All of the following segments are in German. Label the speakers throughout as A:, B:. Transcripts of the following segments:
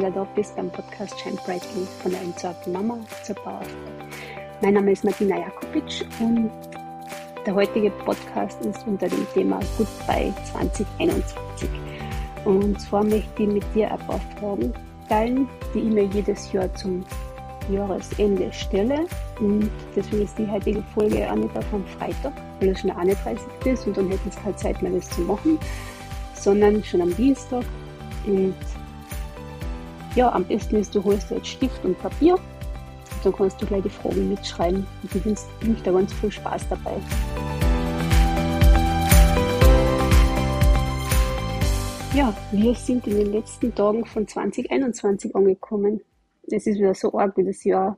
A: wieder da bist beim Podcast Shine Brightly von der entsorgten Mama zur Powerfrau. Mein Name ist Martina Jakobic und der heutige Podcast ist unter dem Thema Goodbye 2021. Und zwar möchte ich mit dir ein paar Fragen teilen, die ich mir jedes Jahr zum Jahresende stelle. Und deswegen ist die heutige Folge auch nicht auf am Freitag, weil es schon der 31. ist und dann hätten es halt Zeit, mal das zu machen, sondern schon am Dienstag. Und ja, am besten ist, du holst dir jetzt Stift und Papier. Dann kannst du gleich die Fragen mitschreiben. Und ich wünsche dir ganz viel Spaß dabei. Ja, wir sind in den letzten Tagen von 2021 angekommen. Es ist wieder so arg, wie das Jahr,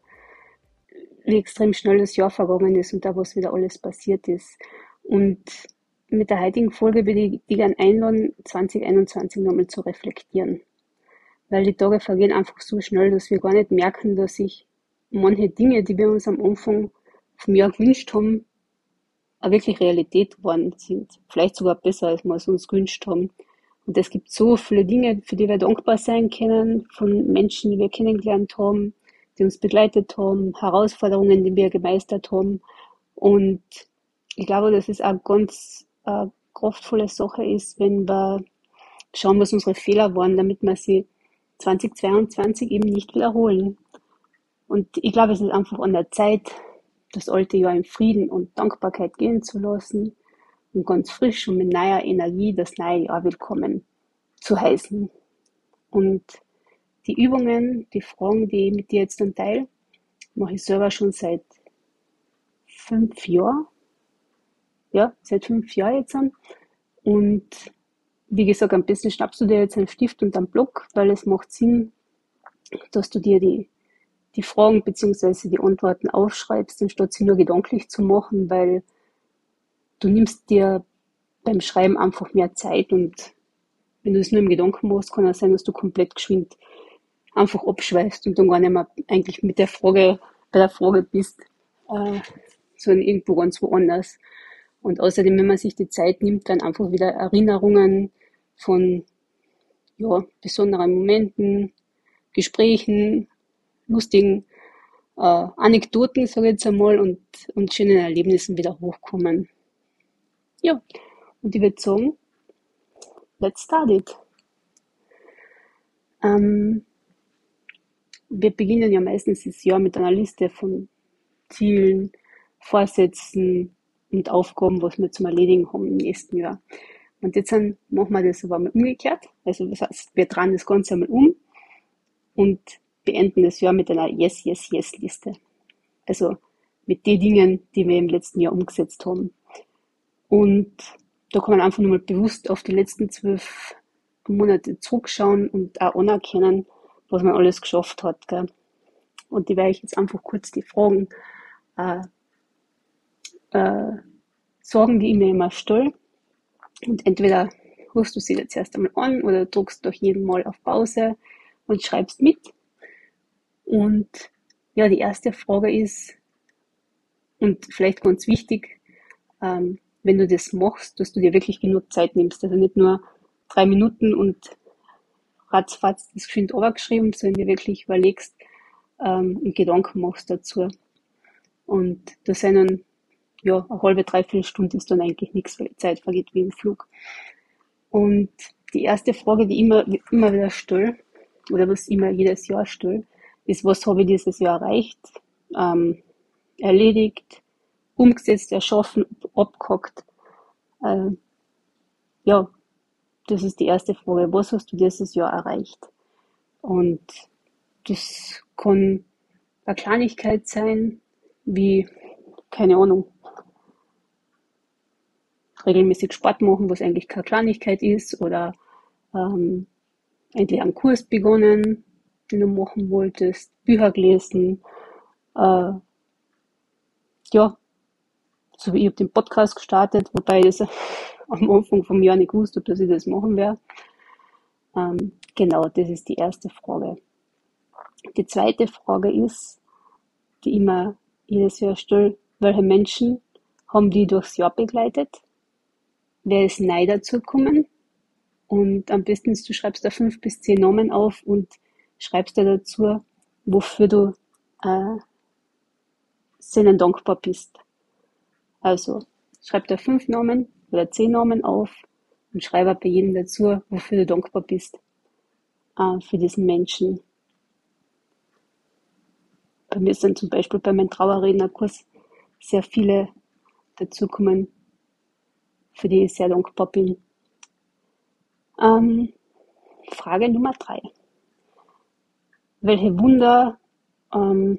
A: wie extrem schnell das Jahr vergangen ist und da, was wieder alles passiert ist. Und mit der heutigen Folge würde ich dich gerne einladen, 2021 nochmal zu reflektieren weil die Tage vergehen einfach so schnell, dass wir gar nicht merken, dass sich manche Dinge, die wir uns am Anfang vom Jahr gewünscht haben, auch wirklich Realität geworden sind. Vielleicht sogar besser, als wir es uns gewünscht haben. Und es gibt so viele Dinge, für die wir dankbar sein können, von Menschen, die wir kennengelernt haben, die uns begleitet haben, Herausforderungen, die wir gemeistert haben. Und ich glaube, dass es auch ganz äh, kraftvolle Sache ist, wenn wir schauen, was unsere Fehler waren, damit wir sie 2022 eben nicht wiederholen. Und ich glaube, es ist einfach an der Zeit, das alte Jahr in Frieden und Dankbarkeit gehen zu lassen und ganz frisch und mit neuer Energie das neue Jahr willkommen zu heißen. Und die Übungen, die Fragen, die ich mit dir jetzt dann teile, mache ich selber schon seit fünf Jahren. Ja, seit fünf Jahren jetzt. Und wie gesagt, am besten schnappst du dir jetzt einen Stift und einen Block, weil es macht Sinn, dass du dir die, die Fragen bzw. die Antworten aufschreibst, anstatt sie nur gedanklich zu machen, weil du nimmst dir beim Schreiben einfach mehr Zeit und wenn du es nur im Gedanken machst, kann es sein, dass du komplett geschwind einfach abschweifst und dann gar nicht mehr eigentlich mit der Frage, bei der Frage bist, äh, sondern irgendwo ganz woanders. Und außerdem, wenn man sich die Zeit nimmt, dann einfach wieder Erinnerungen von ja, besonderen Momenten, Gesprächen, lustigen äh, Anekdoten, sage ich jetzt einmal, und, und schönen Erlebnissen wieder hochkommen. Ja, und ich würde sagen, let's start it. Ähm, wir beginnen ja meistens das Jahr mit einer Liste von Zielen, Vorsätzen und Aufgaben, was wir zum Erledigen haben im nächsten Jahr. Und jetzt dann machen wir das aber mal umgekehrt. Also das heißt, wir drehen das Ganze einmal um und beenden das Jahr mit einer Yes, Yes, Yes Liste. Also mit den Dingen, die wir im letzten Jahr umgesetzt haben. Und da kann man einfach nur mal bewusst auf die letzten zwölf Monate zurückschauen und auch anerkennen, was man alles geschafft hat. Gell? Und die werde ich jetzt einfach kurz die Fragen äh, äh, sagen, die ich mir immer stelle. Und entweder rufst du sie jetzt erst einmal an oder druckst durch jeden Mal auf Pause und schreibst mit. Und ja, die erste Frage ist, und vielleicht ganz wichtig, ähm, wenn du das machst, dass du dir wirklich genug Zeit nimmst. Also nicht nur drei Minuten und ratzfatz das geschwind geschrieben, sondern dir wirklich überlegst ähm, und Gedanken machst dazu. Und da sind dann ja, eine halbe, dreiviertel Stunde ist dann eigentlich nichts, weil die Zeit vergeht wie im Flug. Und die erste Frage, die ich immer, immer wieder stelle, oder was ich immer jedes Jahr stelle, ist, was habe ich dieses Jahr erreicht, ähm, erledigt, umgesetzt, erschaffen, abgehackt. Äh, ja, das ist die erste Frage. Was hast du dieses Jahr erreicht? Und das kann eine Kleinigkeit sein, wie, keine Ahnung, regelmäßig Sport machen, was eigentlich keine Kleinigkeit ist, oder ähm, endlich einen Kurs begonnen, den du machen wolltest, Bücher gelesen, äh, ja, so wie ich den Podcast gestartet, wobei ich das am Anfang vom Jahr nicht gewusst habe, dass ich das machen werde. Ähm, genau, das ist die erste Frage. Die zweite Frage ist, die immer jedes Jahr stelle, welche Menschen haben die durchs Jahr begleitet? Wer ist neu dazugekommen. Und am besten ist, du schreibst da fünf bis zehn Namen auf und schreibst du dazu, wofür du äh, Sinnen dankbar bist. Also schreib da fünf Namen oder zehn Namen auf und schreibe bei jedem dazu, wofür du dankbar bist äh, für diesen Menschen. Bei mir sind zum Beispiel bei meinem Trauerrednerkurs sehr viele dazukommen, für die ich sehr dankbar bin. Ähm, Frage Nummer drei. Welche Wunder ähm,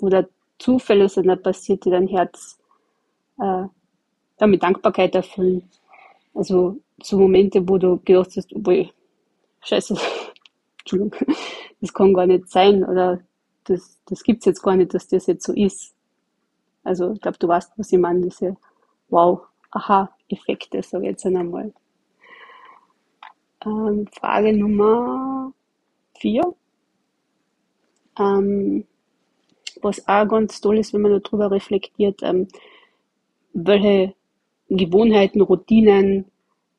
A: oder Zufälle sind da passiert, die dein Herz äh, ja, mit Dankbarkeit erfüllen? Also so Momente, wo du gedacht hast, obwohl, scheiße, Entschuldigung, das kann gar nicht sein oder das, das es jetzt gar nicht, dass das jetzt so ist. Also ich glaube, du weißt, was ich meine, diese Wow, Aha-Effekte, sage ich jetzt einmal. Ähm, Frage Nummer vier. Ähm, was auch ganz toll ist, wenn man darüber reflektiert, ähm, welche Gewohnheiten, Routinen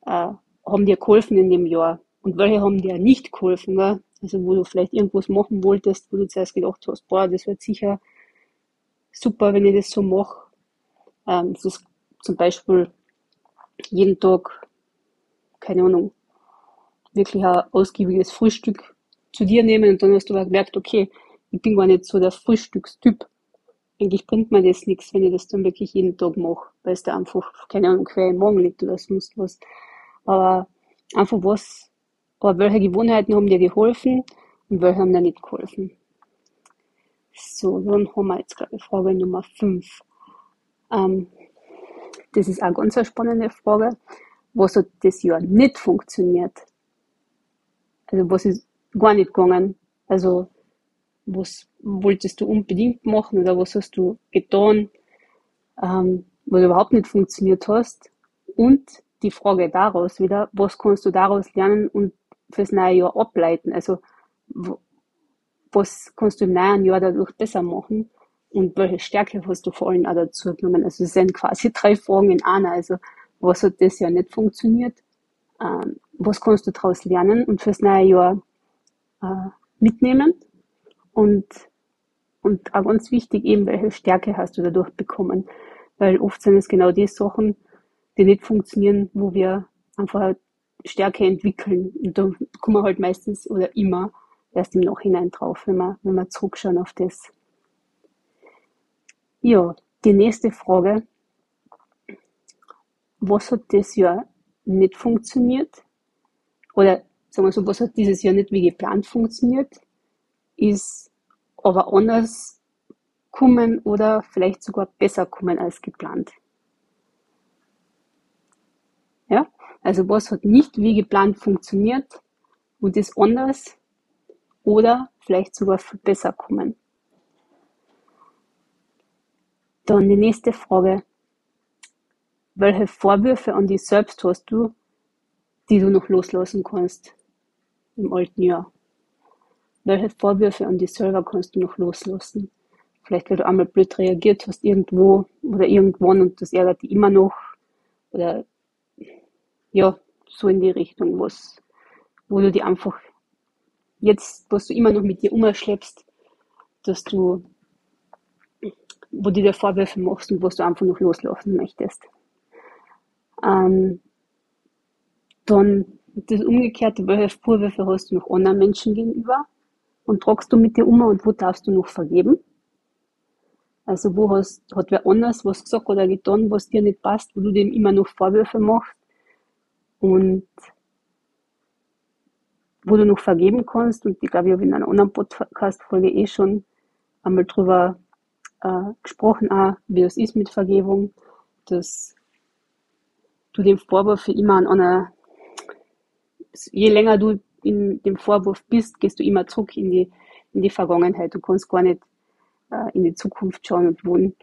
A: äh, haben dir geholfen in dem Jahr und welche haben dir nicht geholfen. Gell? Also wo du vielleicht irgendwas machen wolltest, wo du zuerst gedacht hast, boah, das wird sicher super, wenn ich das so mache. Ähm, das zum Beispiel jeden Tag, keine Ahnung, wirklich ein ausgiebiges Frühstück zu dir nehmen und dann hast du gemerkt, okay, ich bin gar nicht so der Frühstückstyp. Eigentlich bringt mir das nichts, wenn ich das dann wirklich jeden Tag mache, weil es da einfach, keine Ahnung, quer im Morgen liegt oder sonst was. Aber einfach was, aber welche Gewohnheiten haben dir geholfen und welche haben dir nicht geholfen? So, dann haben wir jetzt, glaube ich, Frage Nummer 5. Ähm, das ist auch ganz eine spannende Frage. Was hat das Jahr nicht funktioniert? Also, was ist gar nicht gegangen? Also, was wolltest du unbedingt machen oder was hast du getan, ähm, was überhaupt nicht funktioniert hast? Und die Frage daraus wieder, was kannst du daraus lernen und fürs neue Jahr ableiten? Also, was kannst du im neuen Jahr dadurch besser machen? Und welche Stärke hast du vor allem auch dazu genommen? Also, es sind quasi drei Fragen in einer. Also, was hat das Jahr nicht funktioniert? Ähm, was kannst du daraus lernen und fürs neue Jahr äh, mitnehmen? Und, und auch ganz wichtig eben, welche Stärke hast du dadurch bekommen? Weil oft sind es genau die Sachen, die nicht funktionieren, wo wir einfach Stärke entwickeln. Und da kommen wir halt meistens oder immer erst im Nachhinein drauf, wenn wir, wenn wir zurückschauen auf das. Ja, die nächste Frage. Was hat das Jahr nicht funktioniert? Oder sagen wir so, was hat dieses Jahr nicht wie geplant funktioniert? Ist aber anders kommen oder vielleicht sogar besser kommen als geplant. Ja, also was hat nicht wie geplant funktioniert und ist anders oder vielleicht sogar besser kommen. Dann die nächste Frage. Welche Vorwürfe an dich selbst hast du, die du noch loslassen kannst im alten Jahr? Welche Vorwürfe an dich selber kannst du noch loslassen? Vielleicht, weil du einmal blöd reagiert hast irgendwo oder irgendwann und das ärgert dich immer noch. Oder ja, so in die Richtung, was, wo du die einfach jetzt, was du immer noch mit dir umschleppst, dass du, wo du dir Vorwürfe machst und was du einfach noch loslassen möchtest. Ähm, dann das Umgekehrte, welche Vorwürfe hast du noch anderen Menschen gegenüber und tragst du mit dir um und wo darfst du noch vergeben? Also wo hast, hat wer anders was gesagt oder getan, was dir nicht passt, wo du dem immer noch Vorwürfe machst und wo du noch vergeben kannst. Und ich glaube, ich habe in einer anderen Podcast-Folge eh schon einmal drüber äh, gesprochen, auch, wie es ist mit Vergebung, dass du den Vorwurf immer an einer, je länger du in dem Vorwurf bist, gehst du immer zurück in die, in die Vergangenheit. Du kannst gar nicht äh, in die Zukunft schauen und wohnen.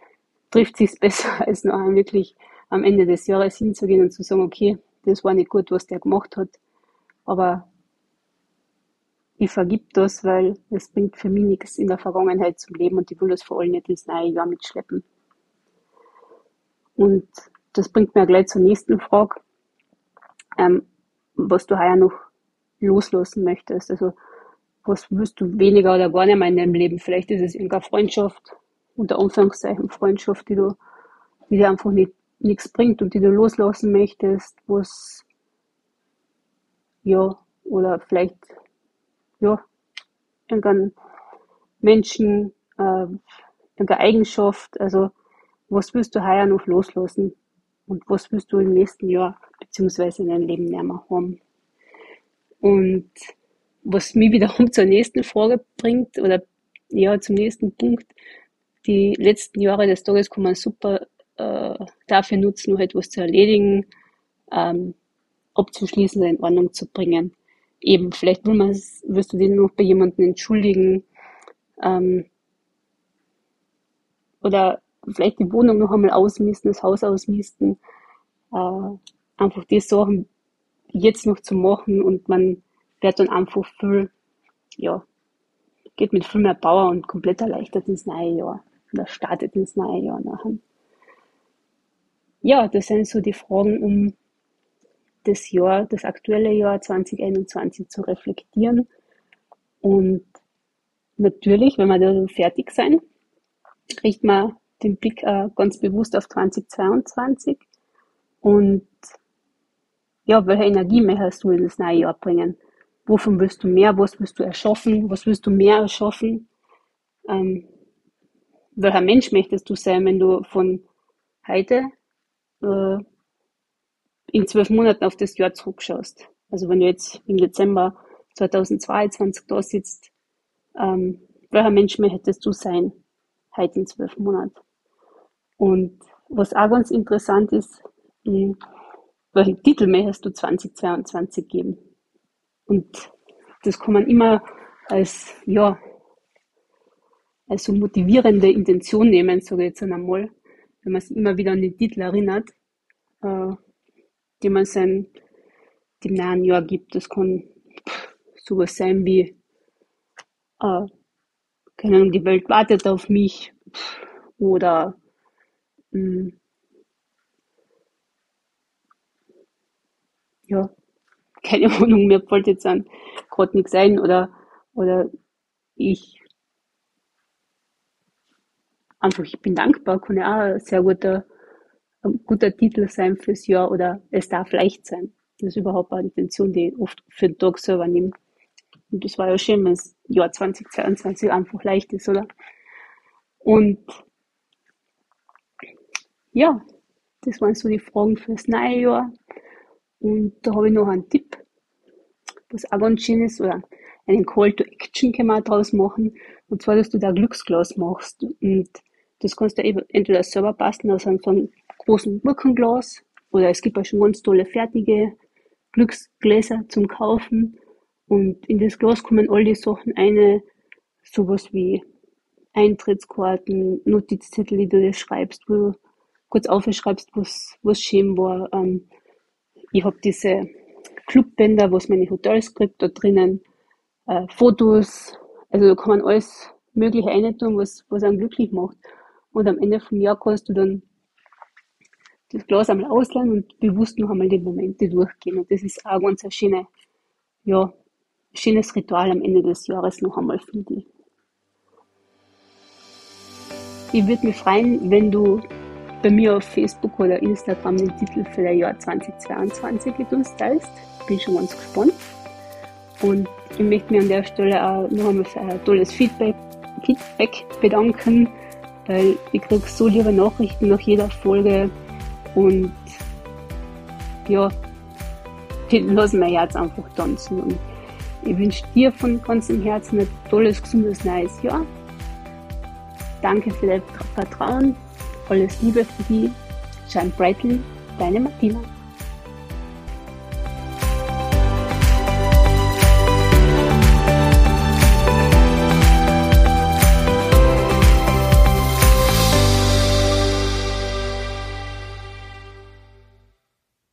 A: Trifft sich besser, als noch wirklich am Ende des Jahres hinzugehen und zu sagen, okay, das war nicht gut, was der gemacht hat, aber ich vergib das, weil es bringt für mich nichts in der Vergangenheit zum Leben und ich will das vor allem nicht ins neue Jahr mitschleppen. Und das bringt mir gleich zur nächsten Frage, ähm, was du heuer noch loslassen möchtest. Also was willst du weniger oder gar nicht mehr in deinem Leben? Vielleicht ist es irgendeine Freundschaft, unter Anführungszeichen Freundschaft, die du, die dir einfach nicht, nichts bringt und die du loslassen möchtest, was, ja, oder vielleicht, ja, irgendein Menschen, äh, irgendeine Eigenschaft, also, was willst du heuer noch loslassen? Und was willst du im nächsten Jahr, beziehungsweise in deinem Leben nicht mehr haben? Und was mich wiederum zur nächsten Frage bringt, oder ja, zum nächsten Punkt, die letzten Jahre des Tages kann man super äh, dafür nutzen, noch etwas zu erledigen, ähm, abzuschließen oder in Ordnung zu bringen. Eben, vielleicht will man, wirst du den noch bei jemandem entschuldigen, ähm, oder vielleicht die Wohnung noch einmal ausmisten, das Haus ausmisten, äh, einfach die Sachen jetzt noch zu machen und man wird dann einfach viel, ja, geht mit viel mehr Power und komplett erleichtert ins neue Jahr oder startet ins neue Jahr nachher. Ja, das sind so die Fragen, um das Jahr, das aktuelle Jahr 2021 zu reflektieren. Und natürlich, wenn wir da fertig sein, richten wir den Blick äh, ganz bewusst auf 2022 und ja, welche Energie möchtest du in das neue Jahr bringen? Wovon willst du mehr? Was willst du erschaffen? Was willst du mehr erschaffen? Ähm, welcher Mensch möchtest du sein, wenn du von heute äh, in zwölf Monaten auf das Jahr zurückschaust? Also wenn du jetzt im Dezember 2022 da sitzt, ähm, welcher Mensch möchtest du sein, heute in zwölf Monaten? Und was auch ganz interessant ist, hm, welchen Titel möchtest du 2022 geben? Und das kann man immer als, ja, als so motivierende Intention nehmen, sage ich jetzt einmal, wenn man sich immer wieder an den Titel erinnert, äh, den man sein, dem nahen Jahr gibt. Das kann sowas sein wie, äh, keine Ahnung, die Welt wartet auf mich oder mh, hm, ja, keine Ahnung, mir fällt jetzt an gerade nichts ein oder, oder ich einfach, ich bin dankbar, kann ja auch ein sehr guter, ein guter Titel sein fürs Jahr oder es darf leicht sein. Das ist überhaupt eine Intention, die ich oft für den Tag selber nehme. Und das war ja schön, wenn das Jahr 2022 einfach leicht ist, oder? Und ja, das waren so die Fragen fürs neue Jahr. Und da habe ich noch einen Tipp, was auch ganz schön ist, oder einen Call to Action kann man daraus machen. Und zwar, dass du da Glücksglas machst. Und das kannst du eben entweder selber basteln aus einem, so einem großen Gurkenglas oder es gibt auch schon ganz tolle fertige Glücksgläser zum Kaufen. Und in das Glas kommen all die Sachen eine, sowas wie Eintrittskarten, Notizzettel, die du dir schreibst, wo du kurz aufschreibst, was, was schön war, ähm, ich habe diese Clubbänder, was meine Hotels kriegt, da drinnen äh, Fotos, also da kann man alles Mögliche eintun, was, was einen glücklich macht. Und am Ende vom Jahr kannst du dann das Glas einmal ausleihen und bewusst noch einmal die Momente durchgehen. Und das ist auch ganz ein schöne, ja, schönes Ritual am Ende des Jahres noch einmal, finde ich. Ich würde mich freuen, wenn du bei mir auf Facebook oder Instagram den Titel für das Jahr 2022 mit uns teilst. Bin schon ganz gespannt. Und ich möchte mich an der Stelle auch noch einmal für ein tolles Feedback, Feedback bedanken, weil ich kriege so liebe Nachrichten nach jeder Folge und ja, die lassen mein Herz einfach tanzen. Und ich wünsche dir von ganzem Herzen ein tolles, gesundes, neues Jahr. Danke für dein Vertrauen alles Liebe für die. Shine brightly, deine Martina.